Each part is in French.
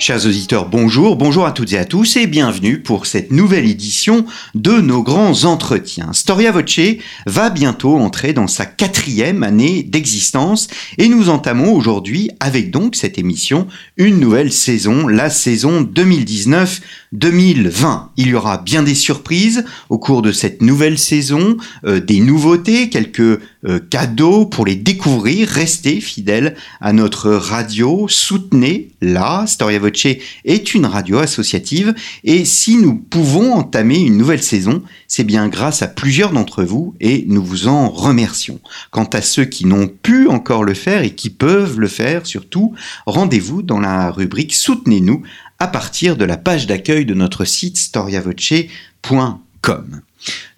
Chers auditeurs, bonjour, bonjour à toutes et à tous et bienvenue pour cette nouvelle édition de nos grands entretiens. Storia Voce va bientôt entrer dans sa quatrième année d'existence et nous entamons aujourd'hui avec donc cette émission une nouvelle saison, la saison 2019 2020. Il y aura bien des surprises au cours de cette nouvelle saison, euh, des nouveautés, quelques euh, cadeaux pour les découvrir. Restez fidèles à notre radio, soutenez-la. Storia Voce est une radio associative et si nous pouvons entamer une nouvelle saison, c'est bien grâce à plusieurs d'entre vous et nous vous en remercions. Quant à ceux qui n'ont pu encore le faire et qui peuvent le faire surtout, rendez-vous dans la rubrique Soutenez-nous à partir de la page d'accueil de notre site storiavoce.com.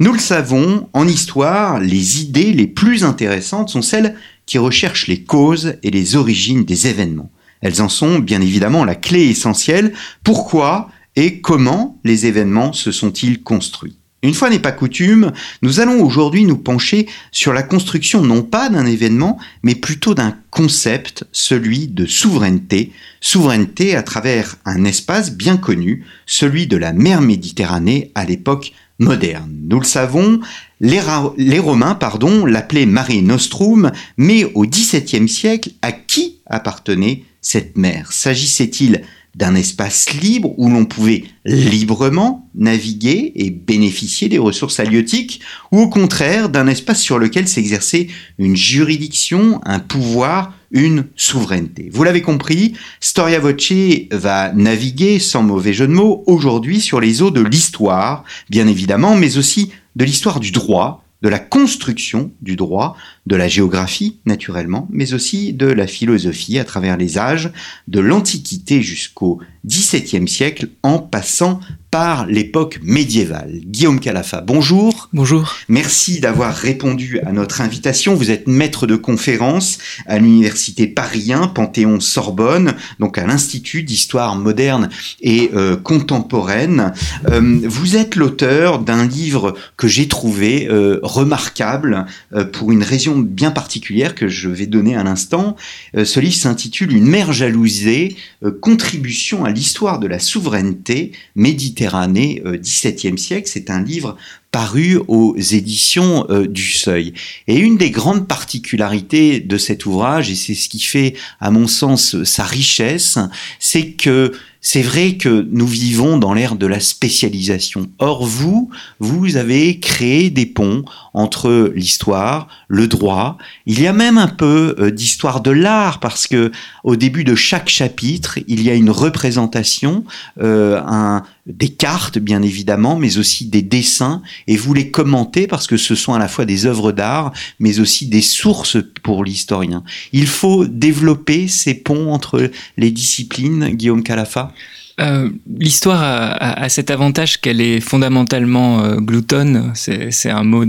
Nous le savons, en histoire, les idées les plus intéressantes sont celles qui recherchent les causes et les origines des événements. Elles en sont bien évidemment la clé essentielle. Pourquoi et comment les événements se sont-ils construits? Une fois n'est pas coutume, nous allons aujourd'hui nous pencher sur la construction non pas d'un événement, mais plutôt d'un concept, celui de souveraineté, souveraineté à travers un espace bien connu, celui de la mer Méditerranée à l'époque moderne. Nous le savons, les, Romains pardon, l'appelaient Mare Nostrum, mais au XVIIe siècle, à qui appartenait cette mer S'agissait-il d'un espace libre où l'on pouvait librement naviguer et bénéficier des ressources halieutiques, ou au contraire d'un espace sur lequel s'exerçait une juridiction, un pouvoir, une souveraineté. Vous l'avez compris, Storia Voce va naviguer, sans mauvais jeu de mots, aujourd'hui sur les eaux de l'histoire, bien évidemment, mais aussi de l'histoire du droit, de la construction du droit, de la géographie naturellement, mais aussi de la philosophie à travers les âges, de l'Antiquité jusqu'au XVIIe siècle, en passant par l'époque médiévale. Guillaume Calafa, bonjour. Bonjour. Merci d'avoir répondu à notre invitation. Vous êtes maître de conférence à l'université Paris 1, Panthéon-Sorbonne, donc à l'Institut d'histoire moderne et euh, contemporaine. Euh, vous êtes l'auteur d'un livre que j'ai trouvé euh, remarquable pour une bien particulière que je vais donner à l'instant. ce livre s'intitule Une mer jalousée, contribution à l'histoire de la souveraineté Méditerranée, XVIIe siècle. C'est un livre paru aux éditions euh, du Seuil. Et une des grandes particularités de cet ouvrage, et c'est ce qui fait, à mon sens, sa richesse, c'est que c'est vrai que nous vivons dans l'ère de la spécialisation. Or, vous, vous avez créé des ponts entre l'histoire, le droit. Il y a même un peu euh, d'histoire de l'art parce que au début de chaque chapitre, il y a une représentation, euh, un, des cartes bien évidemment, mais aussi des dessins et vous les commentez parce que ce sont à la fois des œuvres d'art, mais aussi des sources pour l'historien. Il faut développer ces ponts entre les disciplines, Guillaume Calafa euh, l'histoire a, cet avantage qu'elle est fondamentalement euh, gloutonne. C'est un mot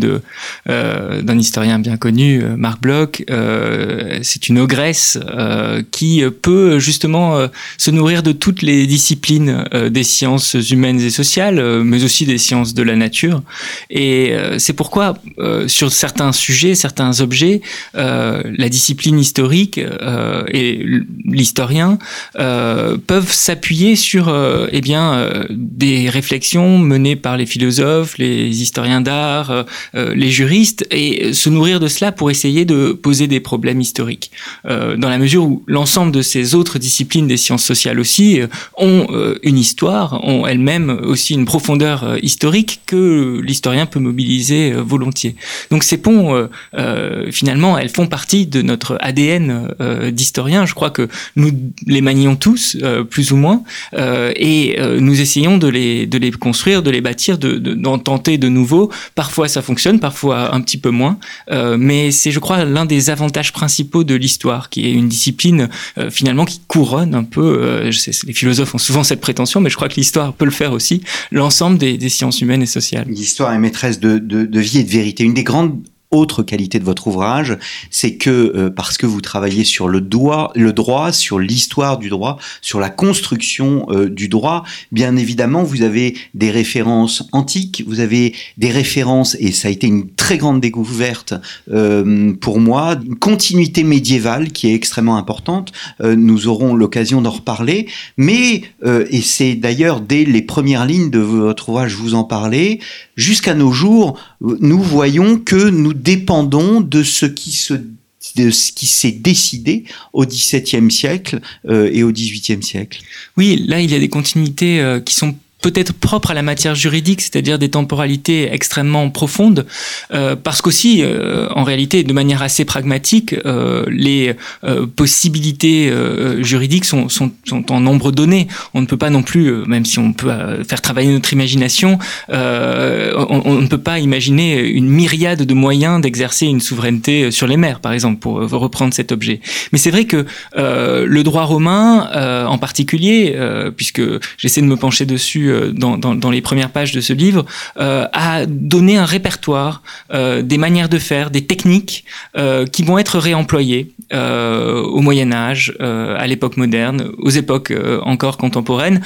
euh, d'un historien bien connu, Marc Bloch. c'est une ogresse qui peut justement se nourrir de toutes les disciplines des sciences humaines et sociales, mais aussi des sciences de la nature. Et c'est pourquoi sur certains sujets, certains objets, la discipline historique et l'historien peuvent s'appuyer sur euh, eh bien, euh, des réflexions menées par les philosophes, les historiens d'art, euh, les juristes, et se nourrir de cela pour essayer de poser des problèmes historiques. dans la mesure où l'ensemble de ces autres disciplines des sciences sociales aussi ont une histoire, ont elles-mêmes aussi une profondeur historique que l'historien peut mobiliser volontiers. Donc ces ponts, finalement, elles font partie de notre ADN d'historien. Je crois que nous les manions tous, plus ou moins. Euh, et euh, nous essayons de les, de les construire, de les bâtir, d'en de, tenter de nouveaux. Parfois ça fonctionne, parfois un petit peu moins, euh, mais c'est, je crois, l'un des avantages principaux de l'histoire, qui est une discipline finalement qui couronne un peu. je sais, les philosophes ont souvent cette prétention, mais je crois que l'histoire peut le faire aussi. L'ensemble des, sciences humaines et sociales. L'histoire est maîtresse de, de vie et de vérité. Une des grandes autre qualité de votre ouvrage, c'est que parce que vous travaillez sur le, droit, le droit, sur l'histoire du droit, sur la construction du droit, bien évidemment, vous avez des références antiques, vous avez des références, et ça a été une très grande découverte pour moi, une continuité médiévale qui est extrêmement importante. nous aurons l'occasion d'en reparler, mais, et c'est d'ailleurs dès les premières lignes de votre ouvrage, vous en parlez, jusqu'à nos jours, nous voyons que nous dépendons de ce qui se de ce qui s'est décidé au XVIIe siècle euh, et au XVIIIe siècle. Oui, là il y a des continuités euh, qui sont peut-être propre à la matière juridique, c'est-à-dire des temporalités extrêmement profondes, euh, parce qu'aussi, euh, en réalité, de manière assez pragmatique, euh, les possibilités juridiques sont, en nombre donné. On ne peut pas non plus, même si on peut faire travailler notre imagination, on, on, ne peut pas imaginer une myriade de moyens d'exercer une souveraineté sur les mers, par exemple, pour reprendre cet objet. Mais c'est vrai que le droit romain, en particulier, puisque j'essaie de me pencher dessus euh, dans, les premières pages de ce livre, euh, a donné un répertoire euh, des manières de faire, des techniques euh, qui vont être réemployées euh, au Moyen Âge, euh, à l'époque moderne, aux époques encore contemporaines,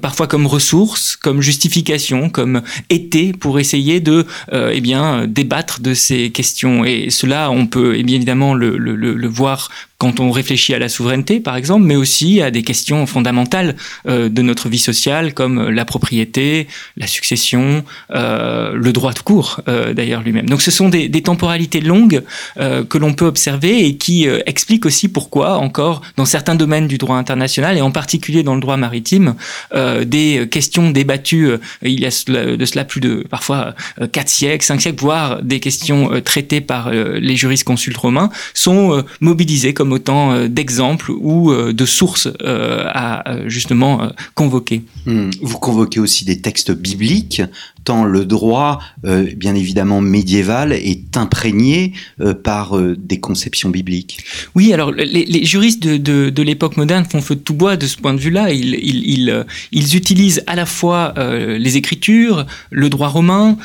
parfois comme ressources, comme justification, comme été pour essayer de eh bien débattre de ces questions. Et cela, on peut eh bien évidemment le, le, le voir quand on réfléchit à la souveraineté, par exemple, mais aussi à des questions fondamentales euh, de notre vie sociale, comme la propriété, la succession, euh, le droit de cours, euh, d'ailleurs lui-même. Donc ce sont des, temporalités longues euh, que l'on peut observer et qui euh, expliquent aussi pourquoi, encore, dans certains domaines du droit international, et en particulier dans le droit maritime, euh, des questions débattues, il y a de cela plus de, parfois, quatre siècles, cinq siècles, voire des questions traitées par les juristes consultes romains, sont mobilisées comme autant euh, d'exemples ou euh, de sources euh, à justement convoquer. Hmm. Vous convoquez aussi des textes bibliques tant le droit, euh, bien évidemment médiéval, est imprégné euh, par euh, des conceptions bibliques. Oui, alors les, juristes de, l'époque moderne font feu de tout bois de ce point de vue-là. Ils, utilisent à la fois les Écritures, le droit romain,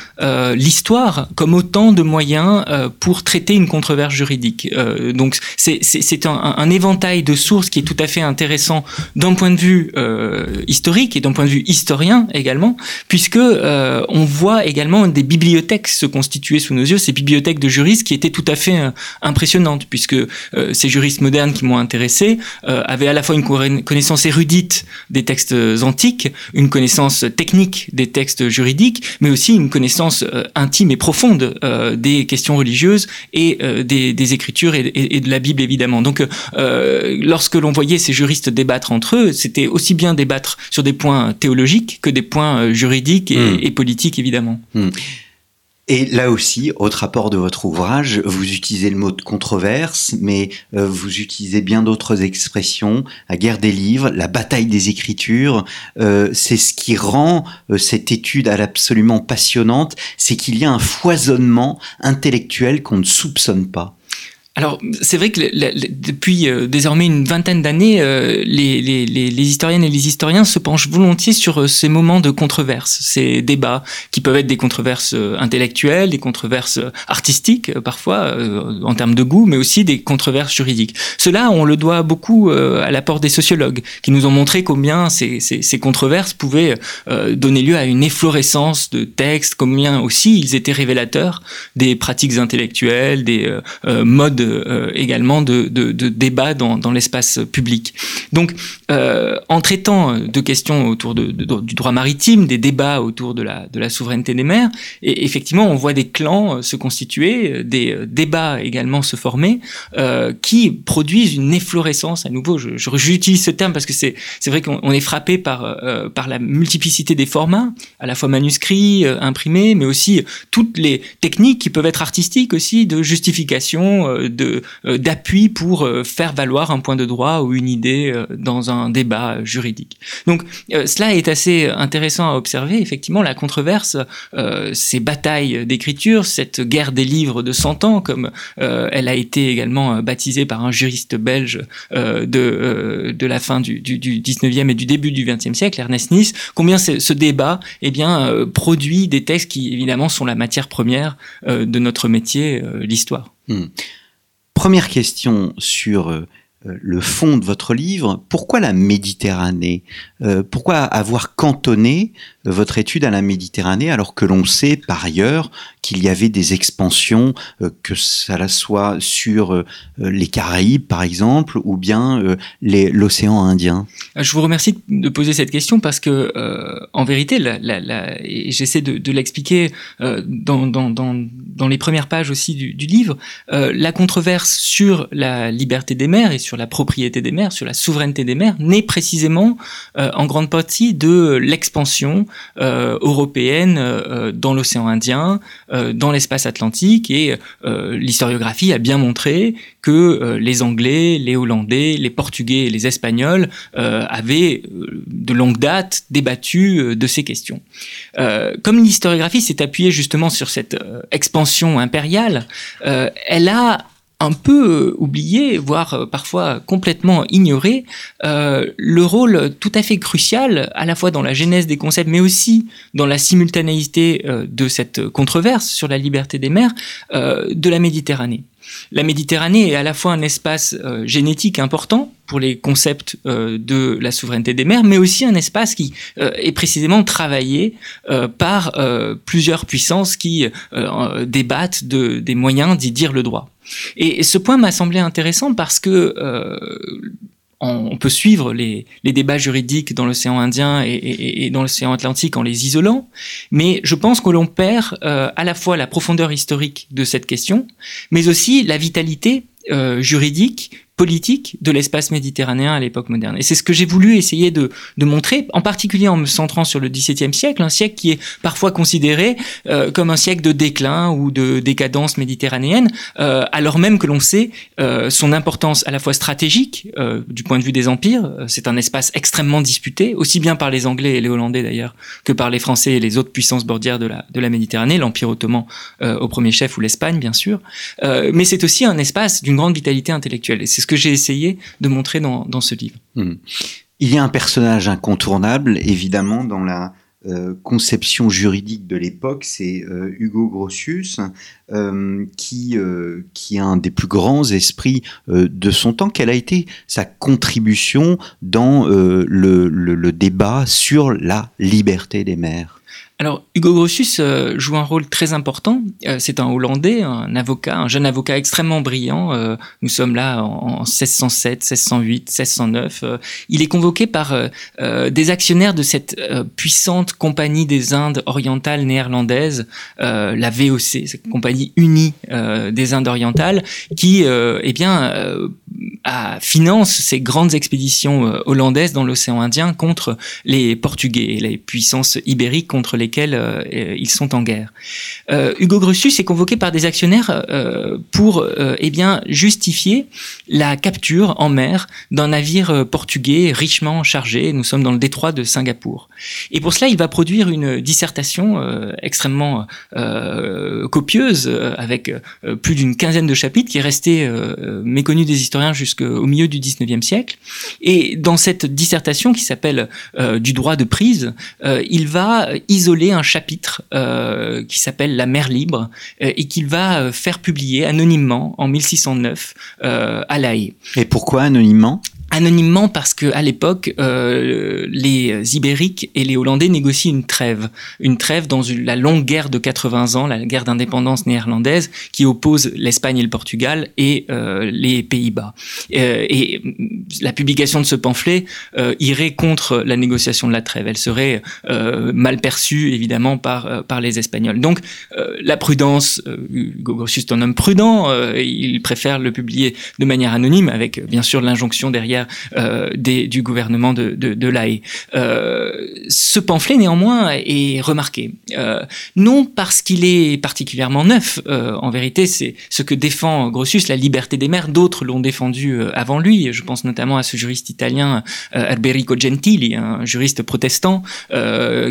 l'histoire comme autant de moyens pour traiter une controverse juridique. donc c'est un, un, éventail de sources qui est tout à fait intéressant d'un point de vue historique et d'un point de vue historien également, puisque on voit également des bibliothèques se constituer sous nos yeux, ces bibliothèques de juristes qui étaient tout à fait euh, impressionnantes, puisque euh, ces juristes modernes qui m'ont intéressé euh, avaient à la fois une connaissance érudite des textes antiques, une connaissance technique des textes juridiques, mais aussi une connaissance intime et profonde des questions religieuses et des, écritures et, et, de la Bible évidemment. Donc lorsque l'on voyait ces juristes débattre entre eux, c'était aussi bien débattre sur des points théologiques que des points juridiques et, mmh. et politiques évidemment. Hmm. Et là aussi, autre rapport de votre ouvrage, vous utilisez le mot de controverse, mais euh, vous utilisez bien d'autres expressions, la guerre des livres, la bataille des écritures. Euh, c'est ce qui rend euh, cette étude absolument passionnante, c'est qu'il y a un foisonnement intellectuel qu'on ne soupçonne pas. Alors, c'est vrai que depuis euh, désormais une vingtaine d'années, euh, les, historiennes et les historiens se penchent volontiers sur euh, ces moments de controverse, ces débats qui peuvent être des controverses intellectuelles, des controverses artistiques parfois en termes de goût, mais aussi des controverses juridiques. Cela, on le doit beaucoup à l'apport des sociologues qui nous ont montré combien ces, ces, ces controverses pouvaient donner lieu à une efflorescence de textes, combien aussi ils étaient révélateurs des pratiques intellectuelles, des modes euh, également de, de, de débat dans, l'espace public. Donc, euh, en traitant de questions autour du droit maritime, des débats autour de la, souveraineté des mers, et effectivement, on voit des clans euh, se constituer, des débats également se former, qui produisent une efflorescence à nouveau. J'utilise ce terme parce que c'est, vrai qu'on est frappé par, par la multiplicité des formats, à la fois manuscrits, imprimés, mais aussi toutes les techniques qui peuvent être artistiques aussi de justification d'appui pour faire valoir un point de droit ou une idée dans un débat juridique. Donc cela est assez intéressant à observer. Effectivement, la controverse, ces batailles d'écriture, cette guerre des livres de 100 ans, comme elle a été également baptisée par un juriste belge de, de la fin du, du, du 19e et du début du 20e siècle, Ernest Nice, combien ce débat eh bien, produit des textes qui évidemment sont la matière première de notre métier, l'histoire. Hmm. Première question sur euh, le fond de votre livre, pourquoi la Méditerranée? Euh, Pourquoi avoir cantonné votre étude à la Méditerranée alors que l'on sait par ailleurs qu'il y avait des expansions, que ça soit sur les Caraïbes par exemple ou bien l'océan Indien? Je vous remercie de poser cette question parce que en vérité, j'essaie de, l'expliquer dans, les premières pages aussi du, livre, la controverse sur la liberté des mers et sur la propriété des mers, sur la souveraineté des mers, naît précisément euh, en grande partie de l'expansion euh, européenne euh, dans l'océan Indien, dans l'espace atlantique, et l'historiographie a bien montré que les Anglais, les Hollandais, les Portugais et les Espagnols avaient de longue date débattu de ces questions. comme l'historiographie s'est appuyée justement sur cette expansion impériale, elle a un peu oublié, voire euh, parfois complètement ignoré, euh, le rôle tout à fait crucial, à la fois dans la genèse des concepts, mais aussi dans la simultanéité euh, de cette controverse sur la liberté des mers, de la Méditerranée. La Méditerranée est à la fois un espace génétique important pour les concepts de la souveraineté des mers, mais aussi un espace qui est précisément travaillé par plusieurs puissances qui débattent de, des moyens d'y dire le droit. Et, ce point m'a semblé intéressant parce que euh, on, peut suivre les, débats juridiques dans l'océan Indien et, dans l'océan Atlantique en les isolant, mais je pense que l'on perd euh, à la fois la profondeur historique de cette question, mais aussi la vitalité euh, juridique politique de l'espace méditerranéen à l'époque moderne. Et c'est ce que j'ai voulu essayer de, montrer, en particulier en me centrant sur le XVIIe siècle, un siècle qui est parfois considéré euh, comme un siècle de déclin ou de décadence méditerranéenne, euh, alors même que l'on sait euh, son importance à la fois stratégique du point de vue des empires. C'est un espace extrêmement disputé, aussi bien par les Anglais et les Hollandais d'ailleurs que par les Français et les autres puissances bordières de la, Méditerranée, l'Empire ottoman au premier chef ou l'Espagne bien sûr. mais c'est aussi un espace d'une grande vitalité intellectuelle. Et c'est ce que j'ai essayé de montrer dans, ce livre. Hmm. Il y a un personnage incontournable, évidemment, dans la euh, conception juridique de l'époque, c'est euh, Hugo Grotius, euh, qui, qui est un des plus grands esprits de son temps. Quelle a été sa contribution dans le, le débat sur la liberté des mers alors, Hugo Grotius euh, joue un rôle très important. Euh, c'est un Hollandais, un avocat, un jeune avocat extrêmement brillant. Euh, nous sommes là en, 1607, 1608, 1609. il est convoqué par des actionnaires de cette puissante compagnie des Indes orientales néerlandaises, la VOC, cette compagnie unie des Indes orientales, qui, eh bien, finance ces grandes expéditions hollandaises dans l'océan Indien contre les Portugais, les puissances ibériques contre les lesquels euh, ils sont en guerre. Euh, Hugo Grussus est convoqué par des actionnaires euh, pour eh bien justifier la capture en mer d'un navire portugais richement chargé. Nous sommes dans le détroit de Singapour. Et pour cela, il va produire une dissertation extrêmement copieuse avec plus d'une quinzaine de chapitres qui est restée méconnue des historiens jusqu'au milieu du 19e siècle. Et dans cette dissertation qui s'appelle du droit de prise, il va isoler un chapitre euh, qui s'appelle La mer libre euh, et qu'il va euh, faire publier anonymement en 1609 à La Haye. Et pourquoi anonymement? Anonymement parce que à l'époque euh, les Ibériques et les Hollandais négocient une trêve, une trêve dans la longue guerre de 80 ans, la guerre d'indépendance néerlandaise qui oppose l'Espagne et le Portugal et euh, les Pays-Bas. Euh, et la publication de ce pamphlet irait contre la négociation de la trêve. Elle serait mal perçue évidemment par par les Espagnols. Donc la prudence, Hugo est un homme prudent, il préfère le publier de manière anonyme avec bien sûr l'injonction derrière des, du gouvernement de, de, Haye. ce pamphlet, néanmoins, est remarqué. non parce qu'il est particulièrement neuf. en vérité, c'est ce que défend Grotius, la liberté des mers. D'autres l'ont défendu avant lui. Je pense notamment à ce juriste italien Alberico Gentili, un juriste protestant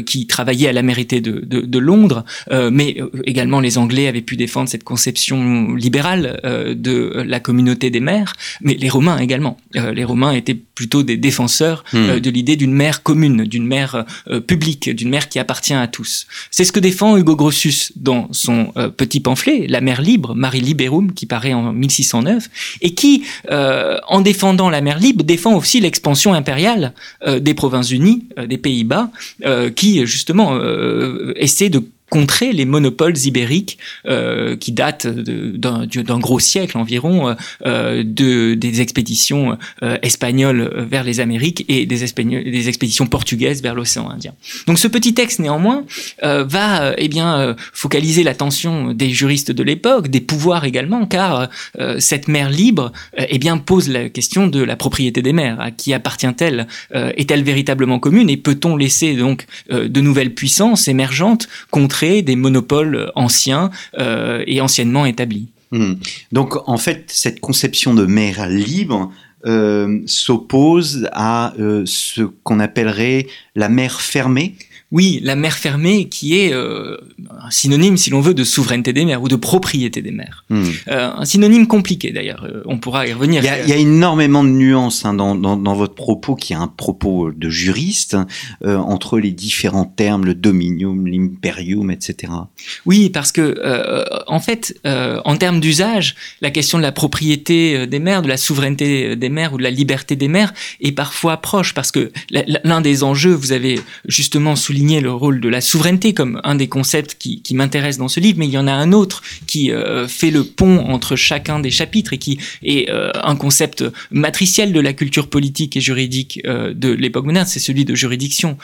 qui travaillait à la mairie de, Londres, mais également les Anglais avaient pu défendre cette conception libérale euh, de la communauté des mères, mais les Romains également. Euh, les Romains étaient plutôt des défenseurs euh, hmm. de l'idée d'une mère commune, d'une mère publique, d'une mère qui appartient à tous. C'est ce que défend Hugo Grotius dans son petit pamphlet, La mère libre, Marie Liberum, qui paraît en 1609, et qui, en défendant la mère libre, défend aussi l'expansion impériale des Provinces-Unies, des Pays-Bas, qui justement essaie de contrer les monopoles ibériques euh, qui datent d'un gros siècle environ euh, de, des expéditions euh, espagnoles vers les Amériques et des, des expéditions portugaises vers l'océan Indien. Donc ce petit texte néanmoins euh, va eh bien focaliser l'attention des juristes de l'époque, des pouvoirs également, car cette mer libre eh bien pose la question de la propriété des mers. À qui appartient-elle Est-elle véritablement commune Et peut-on laisser donc de nouvelles puissances émergentes des monopoles anciens euh, et anciennement établis. Hmm. Donc en fait, cette conception de mer libre euh, s'oppose à euh, ce qu'on appellerait la mer fermée oui, la mer fermée qui est euh, un synonyme, si l'on veut, de souveraineté des mers ou de propriété des mers. Hmm. Euh, un synonyme compliqué d'ailleurs, euh, on pourra y revenir. Il y a, énormément de nuances hein, dans, dans, votre propos, qui est un propos de juriste, entre les différents termes, le dominium, l'imperium, etc. Oui, parce que en fait, en termes d'usage, la question de la propriété des mers, de la souveraineté des mers ou de la liberté des mers est parfois proche, parce que l'un des enjeux, vous avez justement souligné le rôle de la souveraineté comme un des concepts qui, qui m'intéresse dans ce livre, mais il y en a un autre qui euh, fait le pont entre chacun des chapitres et qui est euh, un concept matriciel de la culture politique et juridique euh, de l'époque moderne, c'est celui de juridiction.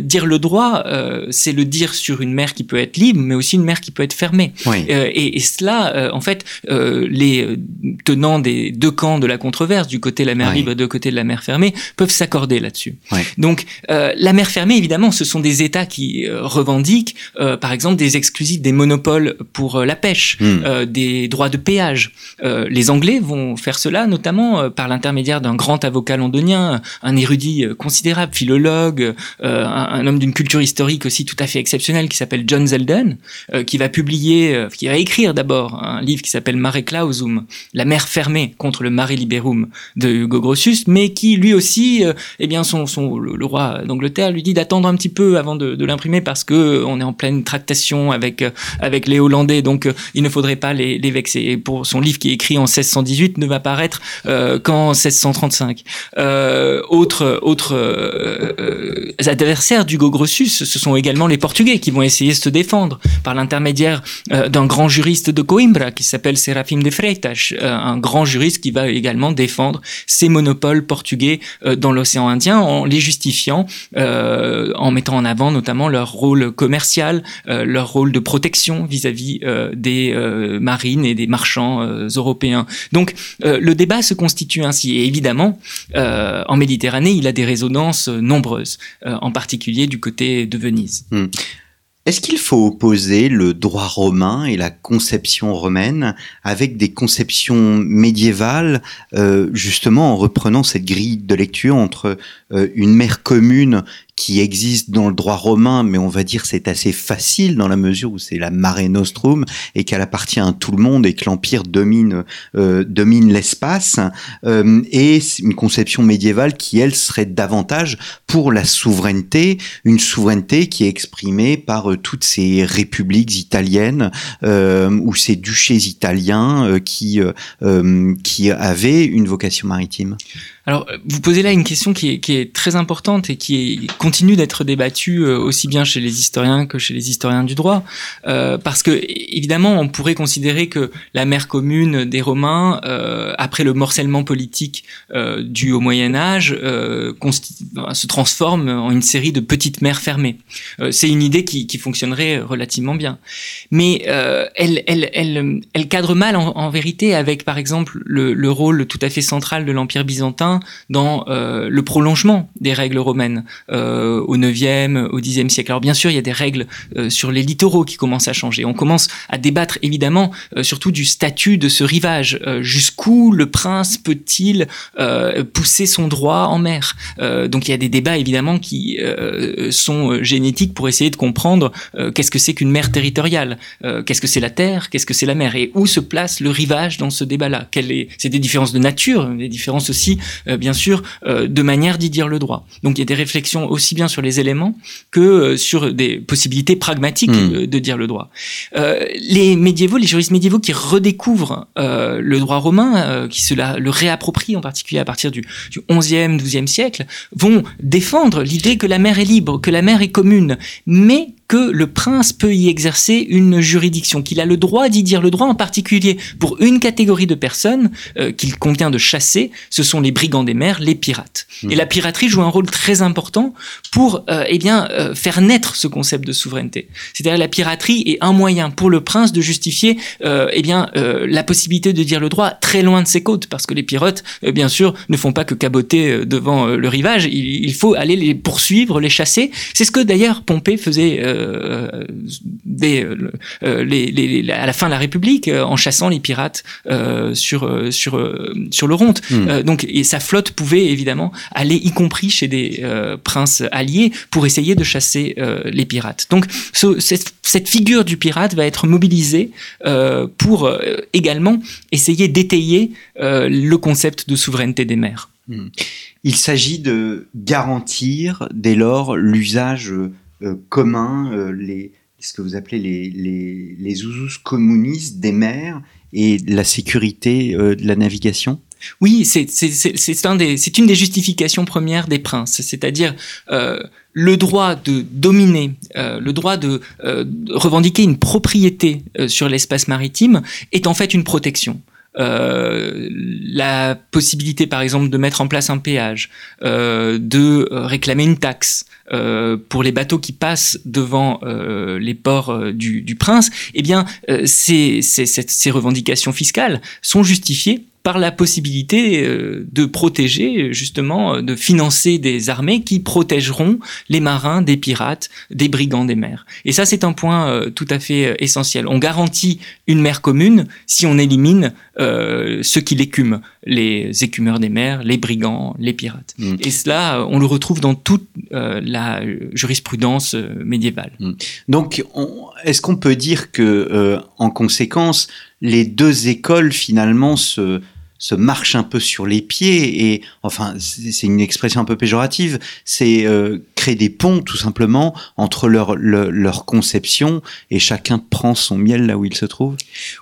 dire le droit, c'est le dire sur une mer qui peut être libre, mais aussi une mer qui peut être fermée. Et, et, cela, en fait, les tenants des deux camps de la controverse, du côté de la mer libre et du côté de la mer fermée, peuvent s'accorder là-dessus. Donc, la mer fermée, évidemment, ce sont des États qui euh, revendiquent, euh, par exemple, des exclusifs, des monopoles pour euh, la pêche, hmm. des droits de péage. les Anglais vont faire cela, notamment par l'intermédiaire d'un grand avocat londonien, un érudit considérable, philologue, un, homme d'une culture historique aussi tout à fait exceptionnelle qui s'appelle John Zelden, qui va publier, qui va écrire d'abord un livre qui s'appelle Mare Clausum, la mer fermée contre le Mare Liberum de Hugo Grotius, mais qui lui aussi, eh bien, son, son le roi d'Angleterre lui dit d'attendre un petit peu avant de, l'imprimer parce que euh, on est en pleine tractation avec euh, avec les Hollandais, donc euh, il ne faudrait pas les, vexer. Et pour son livre qui est écrit en 1618 ne va paraître qu'en 1635. autre autre adversaires d'Hugo Grossus, ce sont également les Portugais qui vont essayer de se défendre par l'intermédiaire d'un grand juriste de Coimbra qui s'appelle Serafim de Freitas, un grand juriste qui va également défendre ces monopoles portugais dans l'océan Indien en les justifiant, en mettant en avant notamment leur rôle commercial, euh, leur rôle de protection vis-à-vis euh, des euh, marines et des marchands européens. Donc le débat se constitue ainsi. Et évidemment, en Méditerranée, il a des résonances nombreuses, en particulier du côté de Venise. Hmm. Est-ce qu'il faut opposer le droit romain et la conception romaine avec des conceptions médiévales, justement en reprenant cette grille de lecture entre une mère commune qui existe dans le droit romain, mais on va dire c'est assez facile dans la mesure où c'est la Mare Nostrum et qu'elle appartient à tout le monde et que l'empire domine euh, domine l'espace. Euh, et une conception médiévale qui elle serait davantage pour la souveraineté, une souveraineté qui est exprimée par euh, toutes ces républiques italiennes euh, ou ces duchés italiens euh, qui qui avaient une vocation maritime. Alors, vous posez là une question qui est, qui est très importante et qui est continue d'être débattue aussi bien chez les historiens que chez les historiens du droit, parce que évidemment, on pourrait considérer que la mer commune des Romains, après le morcellement politique dû au Moyen Âge, se transforme en une série de petites mers fermées. C'est une idée qui, qui, fonctionnerait relativement bien, mais elle, elle, elle, elle cadre mal en, en vérité avec, par exemple, le, le, rôle tout à fait central de l'Empire byzantin dans euh, le prolongement des règles romaines euh, au 9e, au 10e siècle. Alors bien sûr, il y a des règles euh, sur les littoraux qui commencent à changer. On commence à débattre évidemment surtout du statut de ce rivage. Jusqu'où le prince peut-il pousser son droit en mer? Donc il y a des débats évidemment qui sont génétiques pour essayer de comprendre qu'est-ce que c'est qu'une mer territoriale, qu'est-ce que c'est la terre, qu'est-ce que c'est la mer? Et où se place le rivage dans ce débat-là? C'est des différences de nature, des différences aussi, bien sûr, euh, de manière d'y dire le droit. Donc il y a des réflexions aussi bien sur les éléments que euh, sur des possibilités pragmatiques hmm. de dire le droit. les médiévaux, les juristes médiévaux qui redécouvrent le droit romain, qui se la, le réapproprient en particulier à partir du, du 11e, 12e siècle, vont défendre l'idée que la mer est libre, que la mer est commune, mais que le prince peut y exercer une juridiction, qu'il a le droit d'y dire le droit, en particulier pour une catégorie de personnes euh, qu'il convient de chasser, ce sont les brigands des mers, les pirates. Mmh. Et la piraterie joue un rôle très important pour euh, eh bien euh, faire naître ce concept de souveraineté. C'est-à-dire la piraterie est un moyen pour le prince de justifier eh bien la possibilité de dire le droit très loin de ses côtes, parce que les pirates, bien sûr, ne font pas que caboter devant le rivage. Il, il, faut aller les poursuivre, les chasser. C'est ce que d'ailleurs Pompée faisait euh, dès euh, les, les, à la fin de la République euh, en chassant les pirates sur sur sur le Ronde. Hmm. donc et sa flotte pouvait évidemment aller y compris chez des princes alliés pour essayer de chasser les pirates. Donc cette, cette, figure du pirate va être mobilisée pour également essayer d'étayer le concept de souveraineté des mers. Hmm. Il s'agit de garantir dès lors l'usage euh, communs, euh, les, ce que vous appelez les, les, les usus communis des mers et la sécurité euh, de la navigation? Oui, c'est un une des justifications premières des princes, c'est-à-dire le droit de dominer, le droit de revendiquer une propriété sur l'espace maritime est en fait une protection. Euh, la possibilité, par exemple, de mettre en place un péage, euh, de réclamer une taxe euh, pour les bateaux qui passent devant euh, les ports euh, du, du, prince, eh bien, ces, ces, revendications fiscales sont justifiées par la possibilité de protéger, justement, de financer des armées qui protégeront les marins des pirates, des brigands des mers. Et ça, c'est un point tout à fait essentiel. On garantit une mer commune si on élimine ceux qui l'écument, les écumeurs des mers, les brigands, les pirates. Mm. Et cela, on le retrouve dans toute la jurisprudence médiévale. Mm. Donc, est-ce qu'on peut dire que, en conséquence, les deux écoles finalement se se marche un peu sur les pieds et enfin c'est une expression un peu péjorative c'est euh, créer des ponts tout simplement entre leur, leur conception et chacun prend son miel là où il se trouve?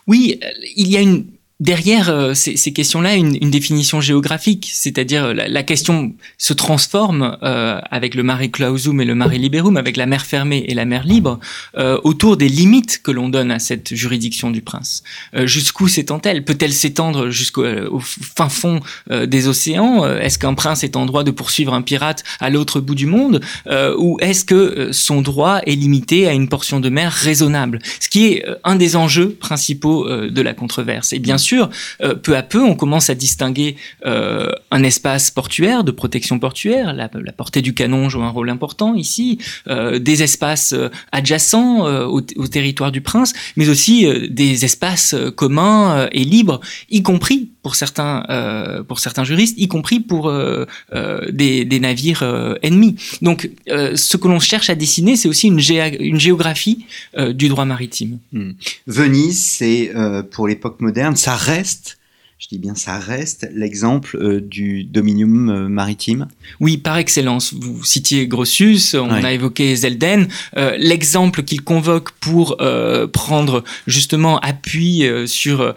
Oui il y a une derrière euh, ces, questions-là une, définition géographique, c'est-à-dire la, la, question se transforme euh, avec le mare clausum et le mare liberum, avec la mer fermée et la mer libre, euh, autour des limites que l'on donne à cette juridiction du prince. Euh, jusqu'où s'étend-elle? Peut-elle s'étendre jusqu'au euh, fin fond des océans? Est-ce qu'un prince est en droit de poursuivre un pirate à l'autre bout du monde? Ou est-ce que son droit est limité à une portion de mer raisonnable? Ce qui est un des enjeux principaux de la controverse. Et bien sûr, euh, peu à peu, on commence à distinguer euh, un espace portuaire, de protection portuaire. La, portée du canon joue un rôle important ici. Euh, des espaces adjacents au, territoire du prince, mais aussi des espaces communs et libres, y compris pour certains, pour certains juristes, y compris pour des, navires ennemis. Donc, ce que l'on cherche à dessiner, c'est aussi une, géographie du droit maritime. Hmm. Venise, c'est pour l'époque moderne, ça reste je dis bien ça reste l'exemple euh, du dominium euh, maritime Oui, par excellence. Vous citiez Grotius, on a évoqué Zelden. Euh, l'exemple qu'il convoque pour prendre justement appui sur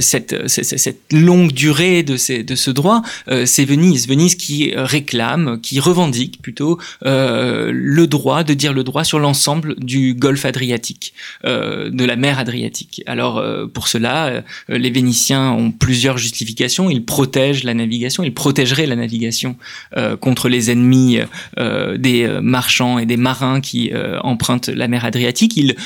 cette, cette, longue durée de, ces, de ce droit, c'est Venise. Venise qui réclame, qui revendique plutôt le droit de dire le droit sur l'ensemble du golfe adriatique, de la mer Adriatique. Alors pour cela, les Vénitiens ont plusieurs justifications. Il protège la navigation, il protégerait la navigation euh, contre les ennemis euh, des euh, marchands et des marins qui empruntent la mer Adriatique. Il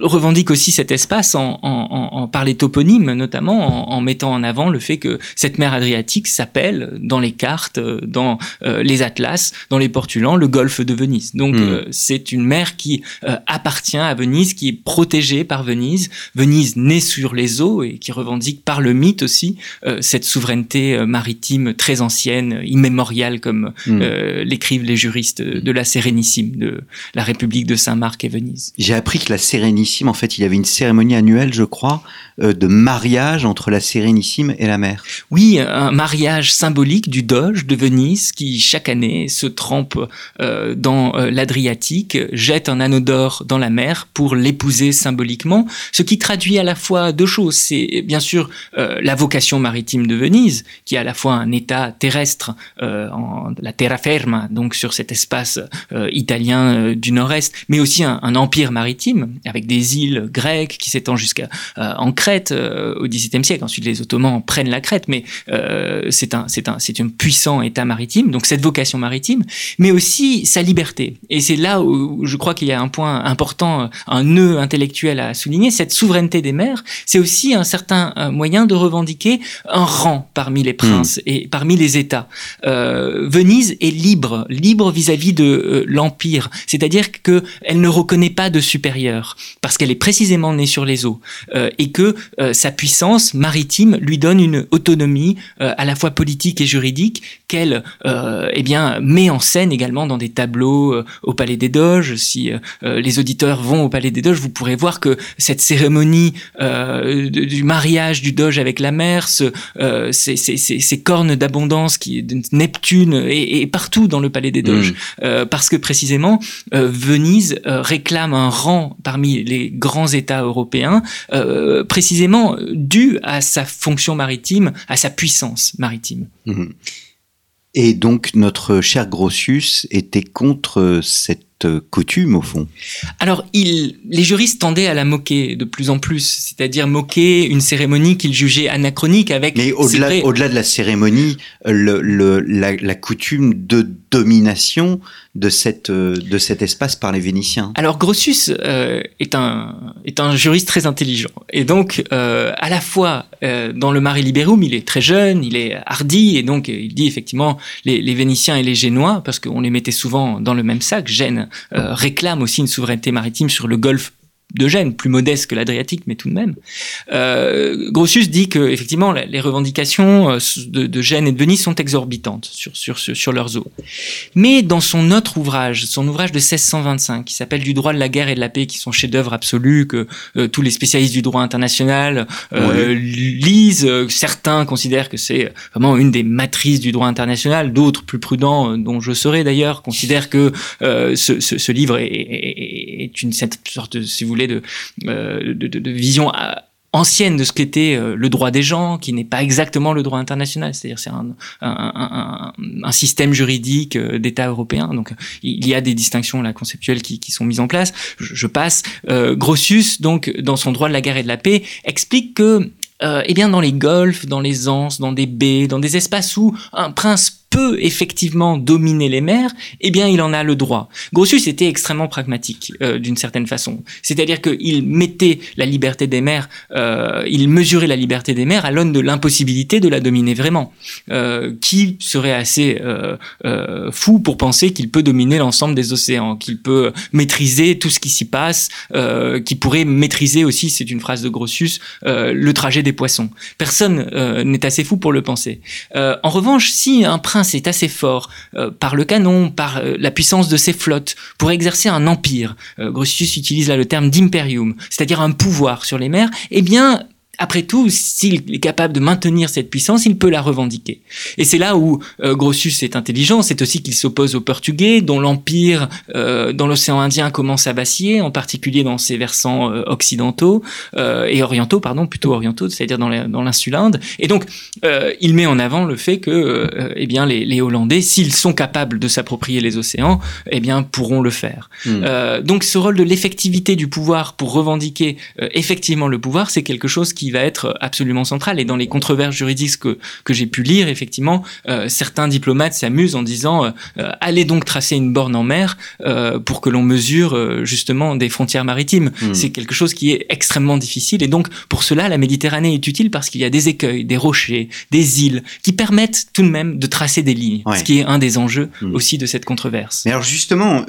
revendique aussi cet espace en, en, par les toponymes, notamment en, mettant en avant le fait que cette mer Adriatique s'appelle dans les cartes, dans les atlas, dans les portulans, le golfe de Venise. Donc hmm. c'est une mer qui appartient à Venise, qui est protégée par Venise. Venise née sur les eaux et qui revendique par le mythe aussi euh, cette souveraineté euh, maritime très ancienne, immémoriale, comme hmm. euh, l'écrivent les juristes de la Sérénissime, de la République de Saint-Marc et Venise. J'ai appris que la Sérénissime, en fait, il y avait une cérémonie annuelle, je crois, de mariage entre la Sérénissime et la mer. Oui, un mariage symbolique du Doge de Venise qui chaque année se trempe dans l'Adriatique, jette un anneau d'or dans la mer pour l'épouser symboliquement, ce qui traduit à la fois deux choses. C'est bien sûr la vocation maritime de Venise, qui est à la fois un État terrestre, euh, en, la terraferma, donc sur cet espace euh, italien euh, du nord-est, mais aussi un, empire maritime, avec des îles grecques qui s'étendent jusqu'à en Crète au XVIIe siècle. Ensuite, les Ottomans prennent la Crète, mais c'est un, c'est un, c'est un puissant État maritime, donc cette vocation maritime, mais aussi sa liberté. Et c'est là où je crois qu'il y a un point important, un nœud intellectuel à souligner, cette souveraineté des mers, c'est aussi un certain moyen de revendiquer un rang parmi les princes hmm. et parmi les États. Euh, Venise est libre, libre vis-à-vis de euh, l'empire, c'est-à-dire que elle ne reconnaît pas de supérieur parce qu'elle est précisément née sur les eaux euh, et que sa puissance maritime lui donne une autonomie à la fois politique et juridique qu'elle eh bien met en scène également dans des tableaux au Palais des Doges. Si les auditeurs vont au Palais des Doges, vous pourrez voir que cette cérémonie du mariage du Doge avec la mer euh, ces, cornes d'abondance qui Neptune et, partout dans le palais des Doges, mm. euh, parce que précisément euh, Venise réclame un rang parmi les grands États européens, précisément dû à sa fonction maritime, à sa puissance maritime. Mm. Et donc notre cher Grotius était contre cette coutume au fond Alors, il, les juristes tendaient à la moquer de plus en plus, c'est-à-dire moquer une cérémonie qu'ils jugeaient anachronique avec. Mais au-delà, au-delà de la cérémonie, le, le, la, la, coutume de domination de, cette, euh, de cet espace par les Vénitiens. Alors Grotius euh, est, un, est un juriste très intelligent. Et donc, euh, à la fois euh, dans le Mare Liberum, il est très jeune, il est hardi, et donc il dit effectivement les, les Vénitiens et les Génois, parce qu'on les mettait souvent dans le même sac, Gênes réclament aussi une souveraineté maritime sur le golfe de Gênes, plus modeste que l'Adriatique, mais tout de même. Euh, Grotius dit que effectivement les revendications euh, de, de, Gênes et de Venise sont exorbitantes sur, sur, sur, leurs eaux. Mais dans son autre ouvrage, son ouvrage de 1625, qui s'appelle Du droit de la guerre et de la paix, qui sont chefs-d'œuvre absolus, que euh, tous les spécialistes du droit international euh, lisent, certains considèrent que c'est vraiment une des matrices du droit international, d'autres plus prudents, dont je serai d'ailleurs, considèrent que ce, ce, ce, livre est, est, est une cette sorte, si vous voulez, euh, de, de, vision euh, ancienne de ce qu'était euh, le droit des gens, qui n'est pas exactement le droit international, c'est-à-dire c'est un, système juridique d'État européen. Donc il y a des distinctions là conceptuelles qui, qui sont mises en place. Je, passe. Euh, Grotius, donc dans son droit de la guerre et de la paix, explique que eh bien dans les golfs, dans les anses, dans des baies, dans des espaces où un prince peut effectivement dominer les mers, eh bien il en a le droit. Grotius était extrêmement pragmatique euh, d'une certaine façon. C'est-à-dire qu'il mettait la liberté des mers, euh, il mesurait la liberté des mers à l'aune de l'impossibilité de la dominer vraiment. Euh, qui serait assez fou pour penser qu'il peut dominer l'ensemble des océans, qu'il peut maîtriser tout ce qui s'y passe, qui pourrait maîtriser aussi, c'est une phrase de Grotius, le trajet des poissons. Personne n'est assez fou pour le penser. en revanche, si un prince c'est assez fort euh, par le canon, par euh, la puissance de ses flottes, pour exercer un empire. Euh, Grotius utilise là le terme d'imperium, c'est-à-dire un pouvoir sur les mers. Eh bien, après tout, s'il est capable de maintenir cette puissance, il peut la revendiquer. Et c'est là où euh, Grossus est intelligent, c'est aussi qu'il s'oppose aux Portugais, dont l'empire euh, dans l'océan Indien commence à vaciller, en particulier dans ses versants euh, occidentaux euh, et orientaux, pardon, plutôt orientaux, c'est-à-dire dans l'insulinde. Et donc, euh, il met en avant le fait que, eh bien, les, les Hollandais, s'ils sont capables de s'approprier les océans, eh bien, pourront le faire. Hmm. donc, ce rôle de l'effectivité du pouvoir pour revendiquer effectivement le pouvoir, c'est quelque chose qui va être absolument central. Et dans les controverses juridiques que, que j'ai pu lire, effectivement, euh, certains diplomates s'amusent en disant euh, allez donc tracer une borne en mer euh, pour que l'on mesure justement des frontières maritimes. Hmm. C'est quelque chose qui est extrêmement difficile. Et donc, pour cela, la Méditerranée est utile parce qu'il y a des écueils, des rochers, des îles qui permettent tout de même de tracer des lignes, ce qui est un des enjeux hmm. aussi de cette controverse. Mais alors justement,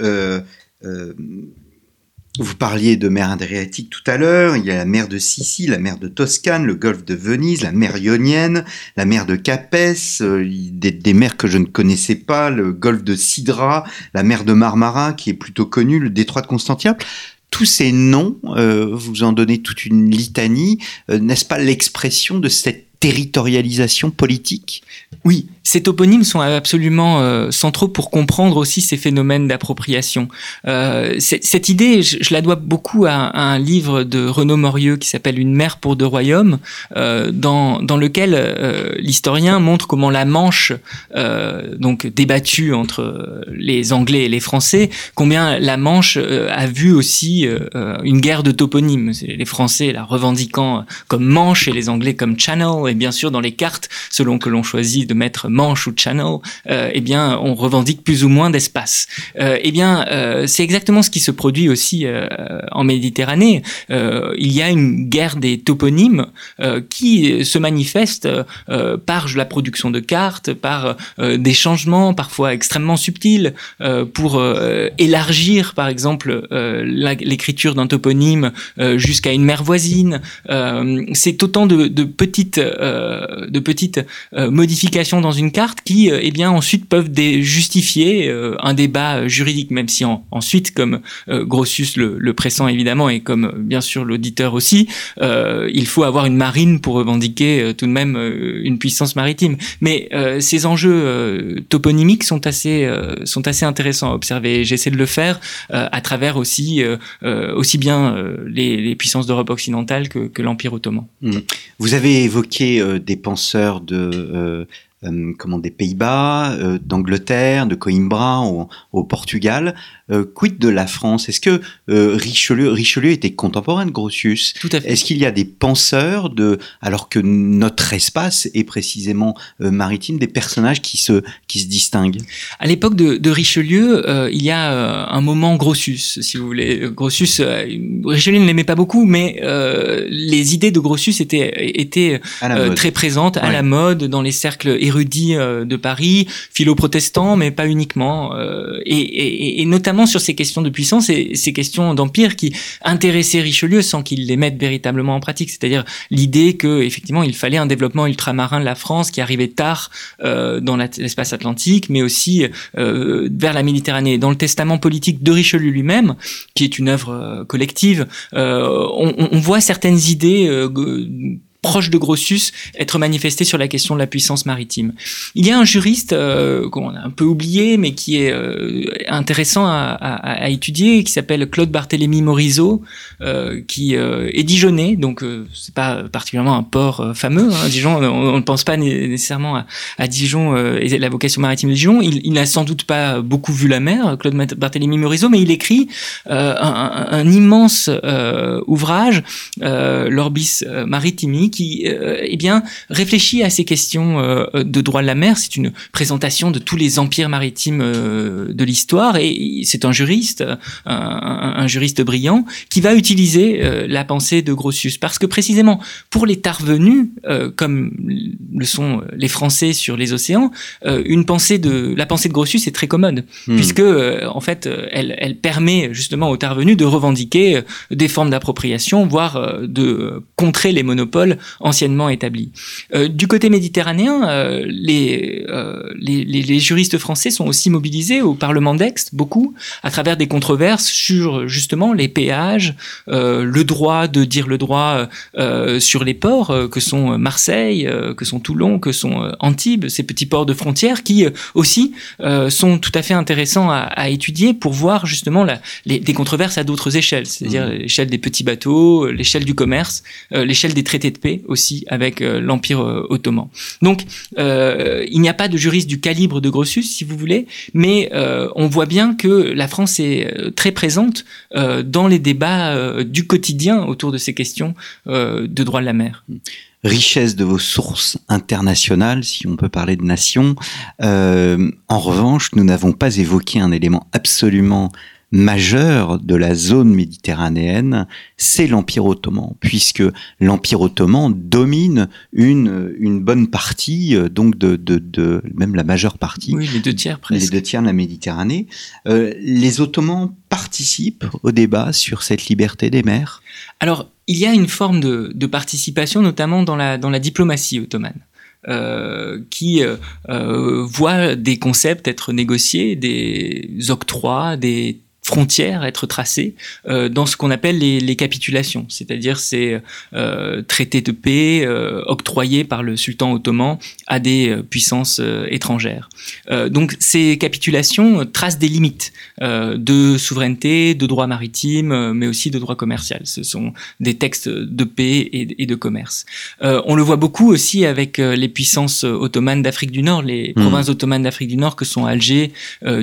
vous parliez de mer Adriatique tout à l'heure, il y a la mer de Sicile, la mer de Toscane, le golfe de Venise, la mer Ionienne, la mer de Capès, euh, des, mers que je ne connaissais pas, le golfe de Sidra, la mer de Marmara qui est plutôt connue, le détroit de Constantinople. Tous ces noms, euh, vous en donnez toute une litanie, euh, n'est-ce pas l'expression de cette territorialisation politique? Oui, ces toponymes sont absolument euh, centraux pour comprendre aussi ces phénomènes d'appropriation. Euh, cette idée, je, la dois beaucoup à, un livre de Renaud Morieux qui s'appelle Une mer pour deux royaumes, euh, dans, dans lequel l'historien montre comment la Manche, donc débattue entre les Anglais et les Français, combien la Manche a vu aussi une guerre de toponymes. Les Français la revendiquant comme Manche et les Anglais comme Channel, bien sûr dans les cartes, selon que l'on choisit de mettre Manche ou Channel, euh, eh bien, on revendique plus ou moins d'espace. Euh, eh bien, euh, c'est exactement ce qui se produit aussi euh, en Méditerranée. Il y a une guerre des toponymes qui se manifeste par la production de cartes, par des changements parfois extrêmement subtils pour élargir, par exemple, l'écriture d'un toponyme jusqu'à une mer voisine. c'est autant de petites, de petites modifications dans une carte qui, euh, eh bien, ensuite peuvent justifier euh, un débat euh, juridique, même si ensuite, comme Grossus le, le, pressent évidemment et comme bien sûr l'auditeur aussi, il faut avoir une marine pour revendiquer tout de même une puissance maritime. Mais ces enjeux toponymiques sont assez sont assez intéressants à observer. J'essaie de le faire à travers aussi aussi bien les, puissances d'Europe occidentale que, que l'Empire ottoman. Mmh. Vous avez évoqué des penseurs de euh, comment des Pays-Bas, euh, d'Angleterre, de Coimbra au Portugal. Euh, quid de la France? Est-ce que Richelieu, Richelieu était contemporain de Grotius? Tout à fait. Est-ce qu'il y a des penseurs de, alors que notre espace est précisément maritime, des personnages qui se qui se distinguent? À l'époque de, de, Richelieu, il y a un moment Grotius, si vous voulez. Grotius, Richelieu ne l'aimait pas beaucoup, mais les idées de Grotius étaient étaient très présentes à la mode dans les cercles érudits euh, de Paris, philo-protestants, mais pas uniquement, euh, et, et, et, notamment sur ces questions de puissance et ces questions d'empire qui intéressaient Richelieu sans qu'il les mette véritablement en pratique, c'est-à-dire l'idée que effectivement il fallait un développement ultramarin de la France qui arrivait tard euh, dans l'espace atlantique, mais aussi euh, vers la Méditerranée. Dans le testament politique de Richelieu lui-même, qui est une œuvre collective, on, on, voit certaines idées proche de Grossus être manifesté sur la question de la puissance maritime. Il y a un juriste euh, qu'on a un peu oublié, mais qui est euh, intéressant à, étudier, qui s'appelle Claude Barthélemy Morisot, euh, qui euh, est dijonnais, donc c'est pas particulièrement un port fameux. Hein, Dijon, on, ne pense pas nécessairement à, Dijon et la vocation maritime de Dijon. Il, n'a sans doute pas beaucoup vu la mer, Claude Barthélemy Morisot, mais il écrit un, un, immense ouvrage, l'Orbis Maritimi, qui euh, eh bien réfléchit à ces questions euh, de droit de la mer. C'est une présentation de tous les empires maritimes euh, de l'histoire et c'est un juriste, un, juriste brillant, qui va utiliser la pensée de Grotius parce que précisément pour les tarvenus, comme le sont les Français sur les océans, une pensée de la pensée de Grotius est très commode hmm. puisque en fait elle, elle permet justement aux tarvenus de revendiquer des formes d'appropriation, voire de contrer les monopoles anciennement établie. du côté méditerranéen, les, les, les, juristes français sont aussi mobilisés au Parlement d'Aix, beaucoup, à travers des controverses sur justement les péages, le droit de dire le droit sur les ports que sont Marseille, que sont Toulon, que sont Antibes, ces petits ports de frontières qui aussi sont tout à fait intéressants à, à étudier pour voir justement la, les, des controverses à d'autres échelles, c'est-à-dire mmh. l'échelle des petits bateaux, l'échelle du commerce, euh, l'échelle des traités de paix aussi avec euh, l'Empire euh, ottoman. Donc il n'y a pas de juriste du calibre de Grossus, si vous voulez, mais on voit bien que la France est très présente dans les débats du quotidien autour de ces questions de droit de la mer richesse de vos sources internationales, si on peut parler de nation. Euh, en revanche, nous n'avons pas évoqué un élément absolument majeur de la zone méditerranéenne, c'est l'Empire ottoman, puisque l'Empire ottoman domine une, une bonne partie, euh, donc de, de, de même la majeure partie, oui, les deux tiers presque. les deux tiers de la Méditerranée. Euh, les Ottomans participent au débat sur cette liberté des mers. Alors, il y a une forme de, de participation, notamment dans la, dans la diplomatie ottomane. Euh, qui euh voit des concepts être négociés, des octrois, des frontières être tracées euh, dans ce qu'on appelle les, les capitulations, c'est-à-dire ces euh, traités de paix euh, octroyés par le sultan ottoman à des puissances étrangères. Donc ces capitulations tracent des limites de souveraineté, de droit maritime, mais aussi de droit commercial. Ce sont des textes de paix et, et de commerce. on le voit beaucoup aussi avec les puissances ottomanes d'Afrique du Nord, les mmh. provinces ottomanes d'Afrique du Nord que sont Alger,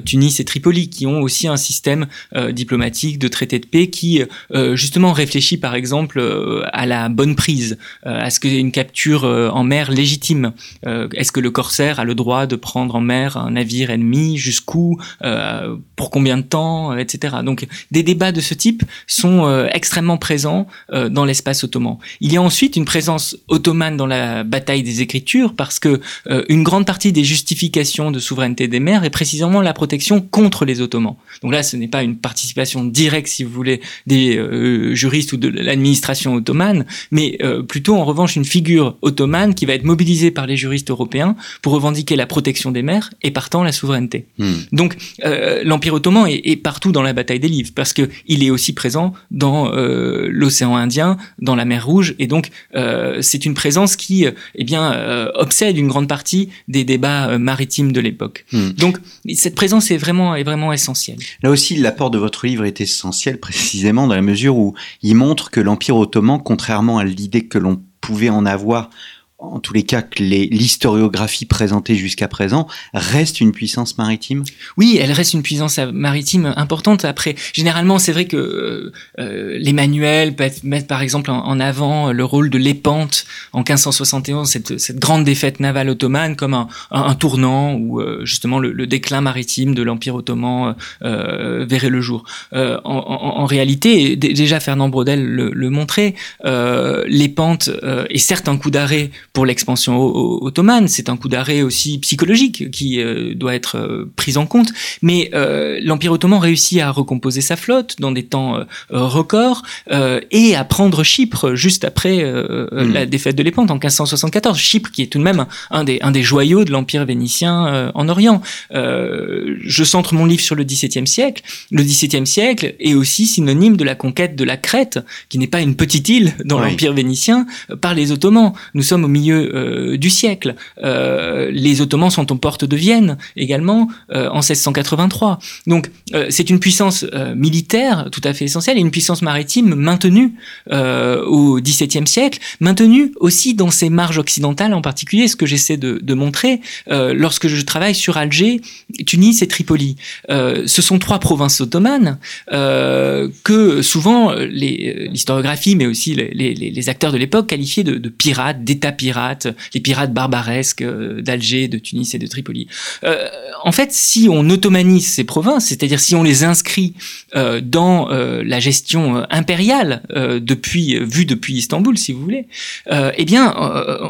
Tunis et Tripoli, qui ont aussi un système euh, diplomatique, de traité de paix, qui euh, justement réfléchit par exemple euh, à la bonne prise, à ce qu'il y ait une capture en mer légitime. Est-ce que le corsaire a le droit de prendre en mer un navire ennemi, jusqu'où, pour combien de temps, etc. Donc des débats de ce type sont extrêmement présents dans l'espace ottoman. Il y a ensuite une présence ottomane dans la bataille des Écritures parce que une grande partie des justifications de souveraineté des mers est précisément la protection contre les Ottomans. Donc là, ce n'est pas une participation directe, si vous voulez, des euh, juristes ou de l'administration ottomane, mais euh, plutôt en revanche une figure ottomane qui va être mobilisée par les juristes européens pour revendiquer la protection des mers et partant la souveraineté. Hmm. Donc euh, l'Empire ottoman est, est, partout dans la bataille des livres parce que il est aussi présent dans l'océan Indien, dans la mer Rouge, et donc c'est une présence qui, eh bien, obsède une grande partie des débats maritimes de l'époque. Hmm. Donc cette présence est vraiment est vraiment essentielle. Là aussi, l'apport de votre livre est essentiel précisément dans la mesure où il montre que l'Empire ottoman, contrairement à l'idée que l'on pouvait en avoir en tous les cas que l'historiographie présentée jusqu'à présent reste une puissance maritime? Oui, elle reste une puissance maritime importante. Après, généralement, c'est vrai que euh, euh les manuels mettent par exemple en, avant le rôle de l'épante en 1571, cette, cette, grande défaite navale ottomane comme un, un, tournant où euh, justement le, le, déclin maritime de l'Empire ottoman euh, verrait le jour. En, en, en, réalité, déjà Fernand Braudel le, le montrait, l'épante est certes un coup d'arrêt pour l'expansion ottomane. C'est un coup d'arrêt aussi psychologique qui euh, doit être euh, pris en compte. Mais euh, l'Empire ottoman réussit à recomposer sa flotte dans des temps records et à prendre Chypre juste après hmm. la défaite de l'Épante en 1574. Chypre qui est tout de même un des, un des joyaux de l'Empire vénitien en Orient. je centre mon livre sur le XVIIe siècle. Le XVIIe siècle est aussi synonyme de la conquête de la Crète, qui n'est pas une petite île dans l'Empire vénitien, par les Ottomans. Nous sommes au milieu euh, du siècle. Euh, les Ottomans sont aux portes de Vienne également euh, en 1683. Donc c'est une puissance militaire tout à fait essentielle et une puissance maritime maintenue au XVIIe siècle, maintenue aussi dans ses marges occidentales en particulier, ce que j'essaie de, montrer lorsque je travaille sur Alger, Tunis et Tripoli. ce sont trois provinces ottomanes que souvent l'historiographie, mais aussi les acteurs de l'époque qualifiaient de, de pirates, d'états pirates pirates, les pirates barbaresques d'Alger, de Tunis et de Tripoli. en fait, si on ottomanise ces provinces, c'est-à-dire si on les inscrit dans la gestion impériale depuis vue depuis Istanbul, si vous voulez, eh bien,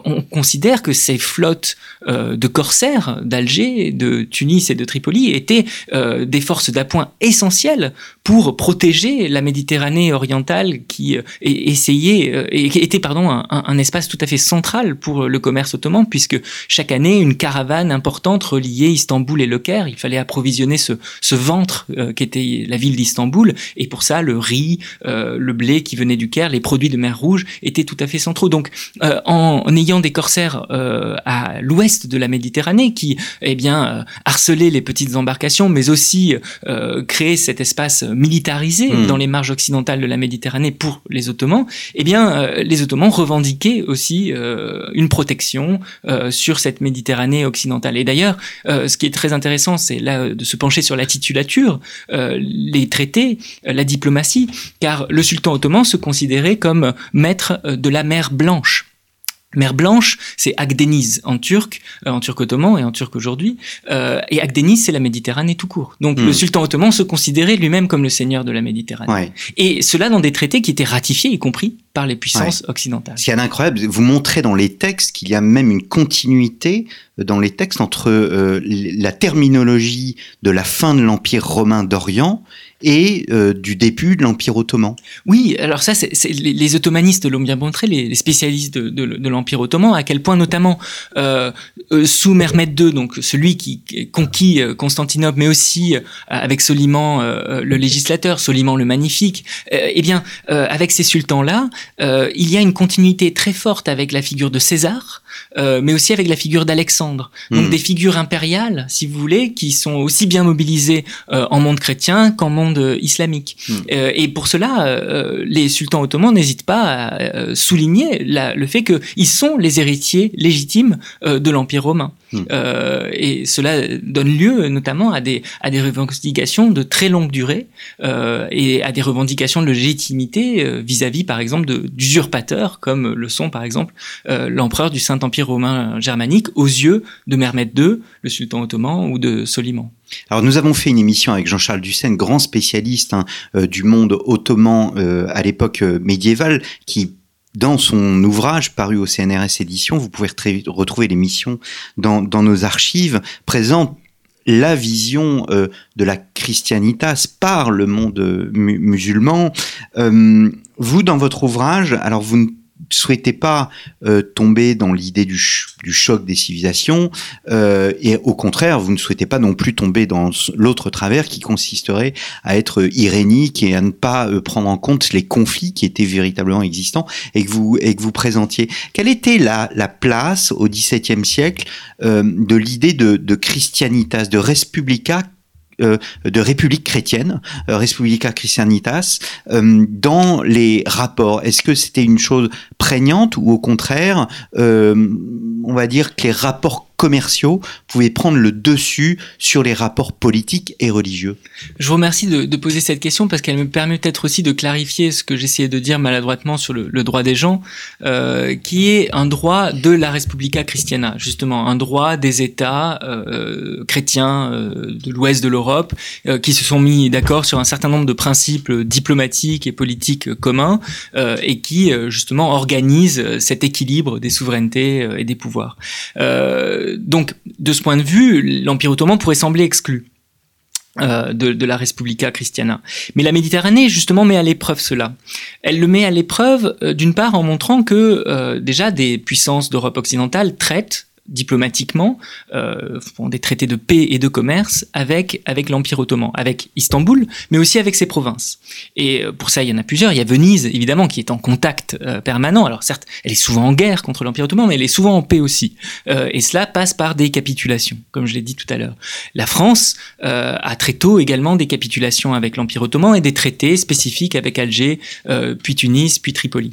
on considère que ces flottes de corsaires d'Alger, de Tunis et de Tripoli étaient des forces d'appoint essentielles pour protéger la Méditerranée orientale qui euh, euh, était un, espace tout à fait central pour le commerce ottoman puisque chaque année une caravane importante reliait Istanbul et le Caire. Il fallait approvisionner ce, ce ventre euh, qui était la ville d'Istanbul. Et pour ça le riz le blé qui venait du Caire les produits de mer Rouge étaient tout à fait centraux. Donc en, en, ayant des corsaires à l'ouest de la Méditerranée qui eh bien harcelaient les petites embarcations mais aussi créer cet espace militarisé hmm. dans les marges occidentales de la Méditerranée pour les Ottomans, eh bien, euh, les Ottomans revendiquaient aussi euh, une protection euh, sur cette Méditerranée occidentale. Et d'ailleurs, ce qui est très intéressant, c'est là de se pencher sur la titulature, les traités, la diplomatie, car le sultan ottoman se considérait comme maître de la mer Blanche. Mer Blanche, c'est Akdeniz en turc, euh, en turc ottoman et en turc aujourd'hui. Euh, et Akdeniz, c'est la Méditerranée tout court. Donc le hmm. sultan ottoman se considérait lui-même comme le seigneur de la Méditerranée. Et cela dans des traités qui étaient ratifiés, y compris par les puissances occidentales. Ce qui est incroyable, vous montrez dans les textes qu'il y a même une continuité euh, dans les textes entre la terminologie de la fin de l'Empire romain d'Orient et euh, du début de l'Empire ottoman. Oui, alors ça, c'est, les, les, ottomanistes l'ont bien montré, les, les spécialistes de, de, de, l'Empire ottoman, à quel point notamment euh, euh sous Mehmed II, donc celui qui conquit euh, Constantinople, mais aussi avec Soliman le législateur, Soliman le magnifique, eh bien, avec ces sultans-là, il y a une continuité très forte avec la figure de César, mais aussi avec la figure d'Alexandre. Donc hmm. des figures impériales, si vous voulez, qui sont aussi bien mobilisées en monde chrétien qu'en monde euh, islamique. Hmm. Euh, et pour cela, euh, les sultans ottomans n'hésitent pas à souligner le fait qu'ils sont les héritiers légitimes de l'Empire romain. Hmm. et cela donne lieu notamment à des, à des revendications de très longue durée et à des revendications de légitimité vis-à-vis, par exemple, d'usurpateurs, comme le sont, par exemple, l'empereur du Saint-Empire romain germanique aux yeux de Mehmed II, le sultan ottoman, ou de Soliman. Alors nous avons fait une émission avec Jean-Charles Dussen, grand spécialiste hein, euh, du monde ottoman euh, à l'époque euh, médiévale, qui dans son ouvrage paru au CNRS édition, vous pouvez retrouver l'émission dans, nos archives, présente la vision de la christianitas par le monde musulman. vous, dans votre ouvrage, alors vous ne souhaitez pas euh, tomber dans l'idée du, choc des civilisations, euh, et au contraire, vous ne souhaitez pas non plus tomber dans l'autre travers qui consisterait à être irénique et à ne pas euh, prendre en compte les conflits qui étaient véritablement existants et que vous, et que vous présentiez. Quelle était la, la place au XVIIe siècle de l'idée de, de Christianitas, de Respublica de République chrétienne, euh, Respublica Christianitas, euh, dans les rapports. Est-ce que c'était une chose prégnante ou au contraire, on va dire que les rapports commerciaux pouvaient prendre le dessus sur les rapports politiques et religieux Je vous remercie de, poser cette question parce qu'elle me permet peut-être aussi de clarifier ce que j'essayais de dire maladroitement sur le, droit des gens, euh, qui est un droit de la Respublica Christiana, justement, un droit des États euh, chrétiens euh, de l'ouest de l'Europe qui se sont mis d'accord sur un certain nombre de principes diplomatiques et politiques communs et qui, justement, organisent cet équilibre des souverainetés et des pouvoirs. Donc, de ce point de vue, l'Empire ottoman pourrait sembler exclu. Euh, de, la Respublica Christiana. Mais la Méditerranée, justement, met à l'épreuve cela. Elle le met à l'épreuve, euh, d'une part, en montrant que euh, déjà des puissances d'Europe occidentale traitent diplomatiquement euh, des traités de paix et de commerce avec avec l'Empire ottoman, avec Istanbul, mais aussi avec ses provinces. Et euh, pour ça, il y en a plusieurs. Il y a Venise, évidemment, qui est en contact euh, permanent. Alors certes, elle est souvent en guerre contre l'Empire ottoman, mais elle est souvent en paix aussi. Euh, et cela passe par des capitulations, comme je l'ai dit tout à l'heure. La France a très tôt également des capitulations avec l'Empire ottoman et des traités spécifiques avec Alger, puis Tunis, puis Tripoli.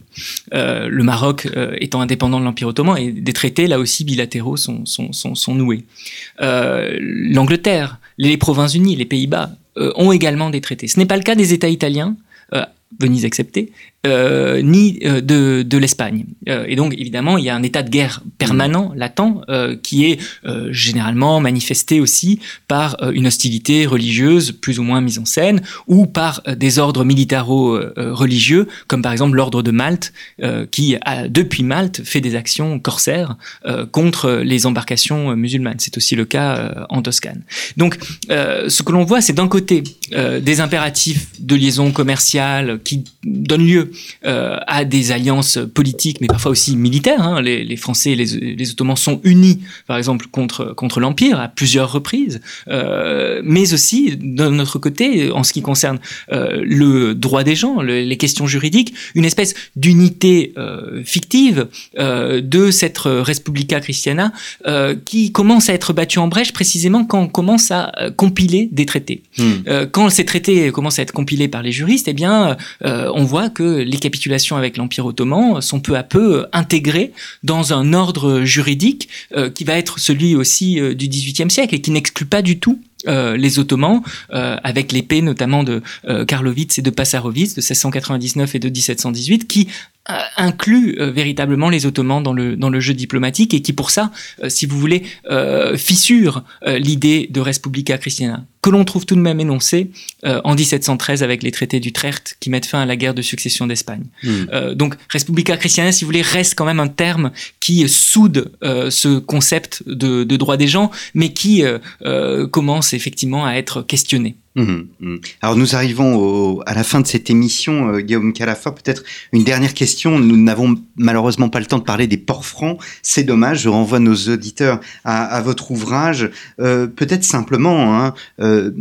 le Maroc étant indépendant de l'Empire ottoman et des traités là aussi bilatéraux sont, noués. Euh, L'Angleterre, les Provinces-Unies, les Pays-Bas euh, ont également des traités. Ce n'est pas le cas des États italiens, Venise acceptée, euh, ni euh, de, de l'Espagne. Euh, et donc, évidemment, il y a un état de guerre permanent, latent, qui est généralement manifesté aussi par une hostilité religieuse plus ou moins mise en scène, ou par des ordres militaro-religieux, comme par exemple l'ordre de Malte, qui, a, depuis Malte, fait des actions corsaires contre les embarcations musulmanes. C'est aussi le cas en Toscane. Donc, ce que l'on voit, c'est d'un côté des impératifs de liaison commerciale qui donnent lieu euh, à des alliances politiques, mais parfois aussi militaires. Hein. Les, les, Français et les, les, Ottomans sont unis, par exemple, contre, contre l'Empire à plusieurs reprises, euh, mais aussi, d'un autre côté, en ce qui concerne euh, le droit des gens, les questions juridiques, une espèce d'unité fictive de cette Respublica Christiana qui commence à être battue en brèche précisément quand on commence à compiler des traités. Hmm. quand ces traités commencent à être compilés par les juristes, eh bien, on voit que les capitulations avec l'Empire ottoman sont peu à peu intégrées dans un ordre juridique euh, qui va être celui aussi euh, du XVIIIe siècle et qui n'exclut pas du tout euh, les Ottomans, avec l'épée notamment de Karlovitz et de Passarovitz de 1699 et de 1718, qui inclut véritablement les Ottomans dans le, dans le jeu diplomatique et qui pour ça, si vous voulez, fissure l'idée de Respublica Christiana que l'on trouve tout de même énoncé euh, en 1713 avec les traités d'Utrecht qui mettent fin à la guerre de succession d'Espagne. Euh, donc, Respublica Christiana, si vous voulez, reste quand même un terme qui soude euh, ce concept de, de, droit des gens, mais qui commence effectivement à être questionné. Hmm, hmm. Alors nous arrivons à la fin de cette émission, Guillaume Calafa. Peut-être une dernière question. Nous n'avons malheureusement pas le temps de parler des ports francs. C'est dommage. Je renvoie nos auditeurs à, votre ouvrage. Peut-être simplement, hein, euh,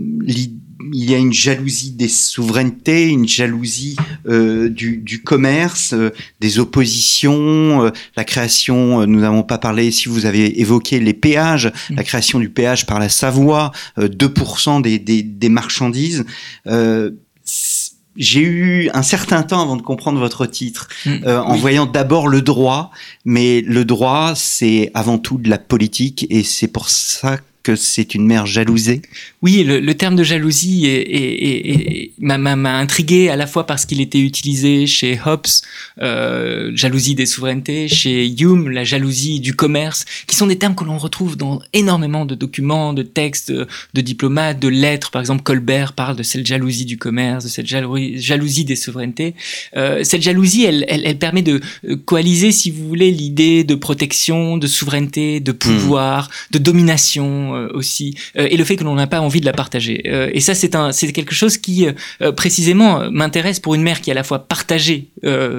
il y a une jalousie des souverainetés, une jalousie euh, du, commerce, euh, des oppositions, la création, nous n'avons pas parlé, si vous avez évoqué les péages, mm. la création du péage par la Savoie, 2% des, des, marchandises. j'ai eu un certain temps avant de comprendre votre titre, mm. en voyant d'abord le droit, mais le droit, c'est avant tout de la politique, et c'est pour ça que c'est une mère jalousée Oui, le, terme de jalousie est, m'a intrigué à la fois parce qu'il était utilisé chez Hobbes, euh, jalousie des souverainetés, chez Hume, la jalousie du commerce, qui sont des termes que l'on retrouve dans énormément de documents, de textes, de diplomates, de lettres. Par exemple, Colbert parle de cette jalousie du commerce, de cette jalousie des souverainetés. Euh, cette jalousie, elle, elle, permet de coaliser, si vous voulez, l'idée de protection, de souveraineté, de pouvoir, de domination euh, aussi, euh, et le fait que l'on n'a pas envie de la partager. Euh, et ça, c'est un, c'est quelque chose qui précisément m'intéresse pour une mer qui est à la fois partagée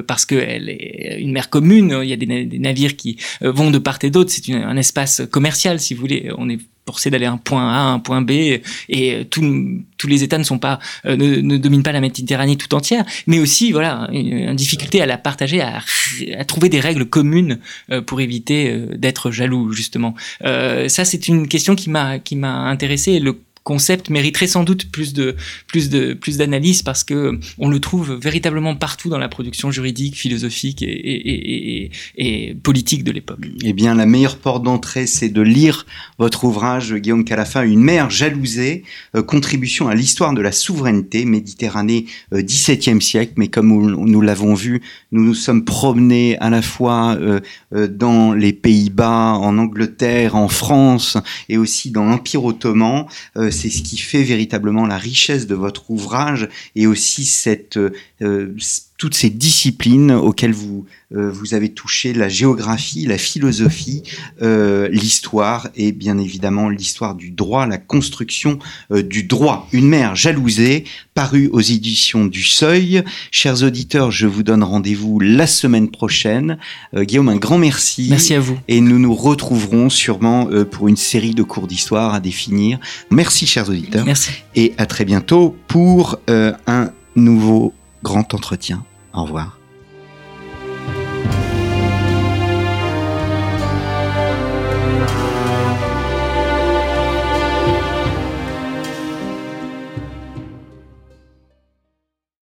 parce qu'elle est une mer commune. Il y a des, navires qui vont de part et d'autre. C'est un espace commercial, si vous voulez. On est forcé d'aller un point A un point B et tous les États ne sont pas ne, ne, dominent pas la Méditerranée tout entière, mais aussi voilà une, difficulté à la partager, à, trouver des règles communes pour éviter d'être jaloux justement. ça c'est une question qui m'a qui m'a intéressé. Concept mériterait sans doute plus de plus de plus d'analyse parce que on le trouve véritablement partout dans la production juridique, philosophique et, politique de l'époque. Eh bien, la meilleure porte d'entrée, c'est de lire votre ouvrage, Guillaume Calafin, Une mer jalousée, euh, contribution à l'histoire de la souveraineté, Méditerranée euh, XVIIe siècle. Mais comme nous, l'avons vu, nous nous sommes promenés à la fois euh, dans les Pays-Bas, en Angleterre, en France et aussi dans l'Empire ottoman c'est ce qui fait véritablement la richesse de votre ouvrage et aussi cette euh, toutes ces disciplines auxquelles vous euh, vous avez touché la géographie, la philosophie, euh, l'histoire et bien évidemment l'histoire du droit, la construction du droit. Une mère jalousée, parue aux éditions du Seuil. Chers auditeurs, je vous donne rendez-vous la semaine prochaine. Guillaume, un grand merci. Merci à vous. Et nous nous retrouverons sûrement pour une série de cours d'histoire à définir. Merci, chers auditeurs. Merci. Et à très bientôt pour un nouveau grand entretien. Au revoir.